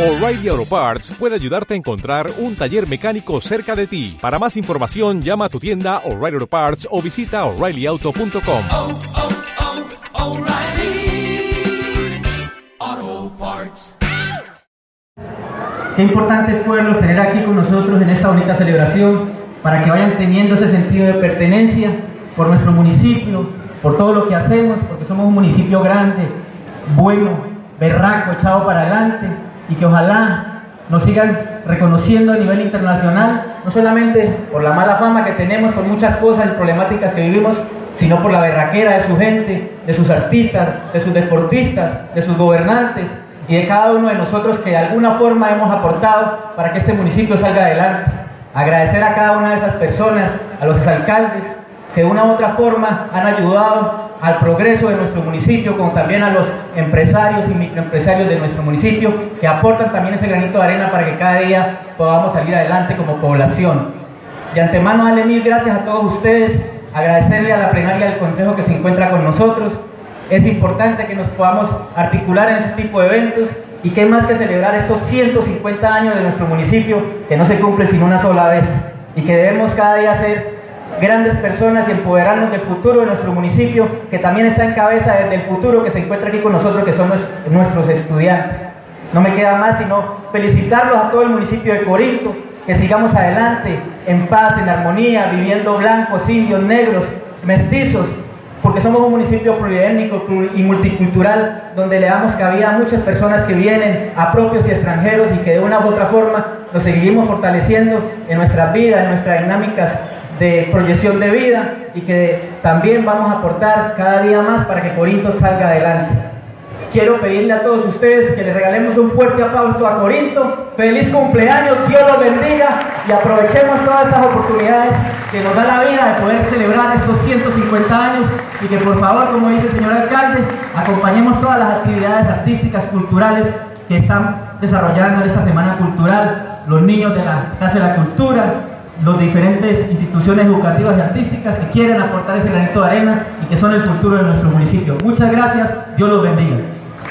O'Reilly Auto Parts puede ayudarte a encontrar un taller mecánico cerca de ti. Para más información, llama a tu tienda O'Reilly Auto Parts o visita oreillyauto.com. oh, oh, O'Reilly Auto Parts. Qué importante es poderlos tener aquí con nosotros en esta bonita celebración para que vayan teniendo ese sentido de pertenencia por nuestro municipio, por todo lo que hacemos, porque somos un municipio grande, bueno, berraco, echado para adelante y que ojalá nos sigan reconociendo a nivel internacional, no solamente por la mala fama que tenemos, por muchas cosas y problemáticas que vivimos, sino por la berraquera de su gente, de sus artistas, de sus deportistas, de sus gobernantes y de cada uno de nosotros que de alguna forma hemos aportado para que este municipio salga adelante. Agradecer a cada una de esas personas, a los alcaldes, que de una u otra forma han ayudado al progreso de nuestro municipio, como también a los empresarios y microempresarios de nuestro municipio, que aportan también ese granito de arena para que cada día podamos salir adelante como población. De antemano, darle mil gracias a todos ustedes, agradecerle a la plenaria del Consejo que se encuentra con nosotros. Es importante que nos podamos articular en este tipo de eventos y qué más que celebrar esos 150 años de nuestro municipio que no se cumple sino una sola vez y que debemos cada día ser grandes personas y empoderarnos del futuro de nuestro municipio, que también está en cabeza desde el futuro que se encuentra aquí con nosotros, que son nues- nuestros estudiantes. No me queda más sino felicitarlos a todo el municipio de Corinto, que sigamos adelante en paz, en armonía, viviendo blancos, indios, negros, mestizos, porque somos un municipio pluriétnico pluri- y multicultural, donde le damos cabida a muchas personas que vienen, a propios y extranjeros, y que de una u otra forma nos seguimos fortaleciendo en nuestras vidas, en nuestras dinámicas de proyección de vida, y que también vamos a aportar cada día más para que Corinto salga adelante. Quiero pedirle a todos ustedes que le regalemos un fuerte aplauso a Corinto. Feliz cumpleaños, Dios los bendiga y aprovechemos todas estas oportunidades que nos da la vida de poder celebrar estos 150 años y que por favor, como dice el señor alcalde, acompañemos todas las actividades artísticas, culturales que están desarrollando en esta semana cultural, los niños de la Casa de la Cultura, las diferentes instituciones educativas y artísticas que quieren aportar ese granito de arena y que son el futuro de nuestro municipio. Muchas gracias, Dios los bendiga.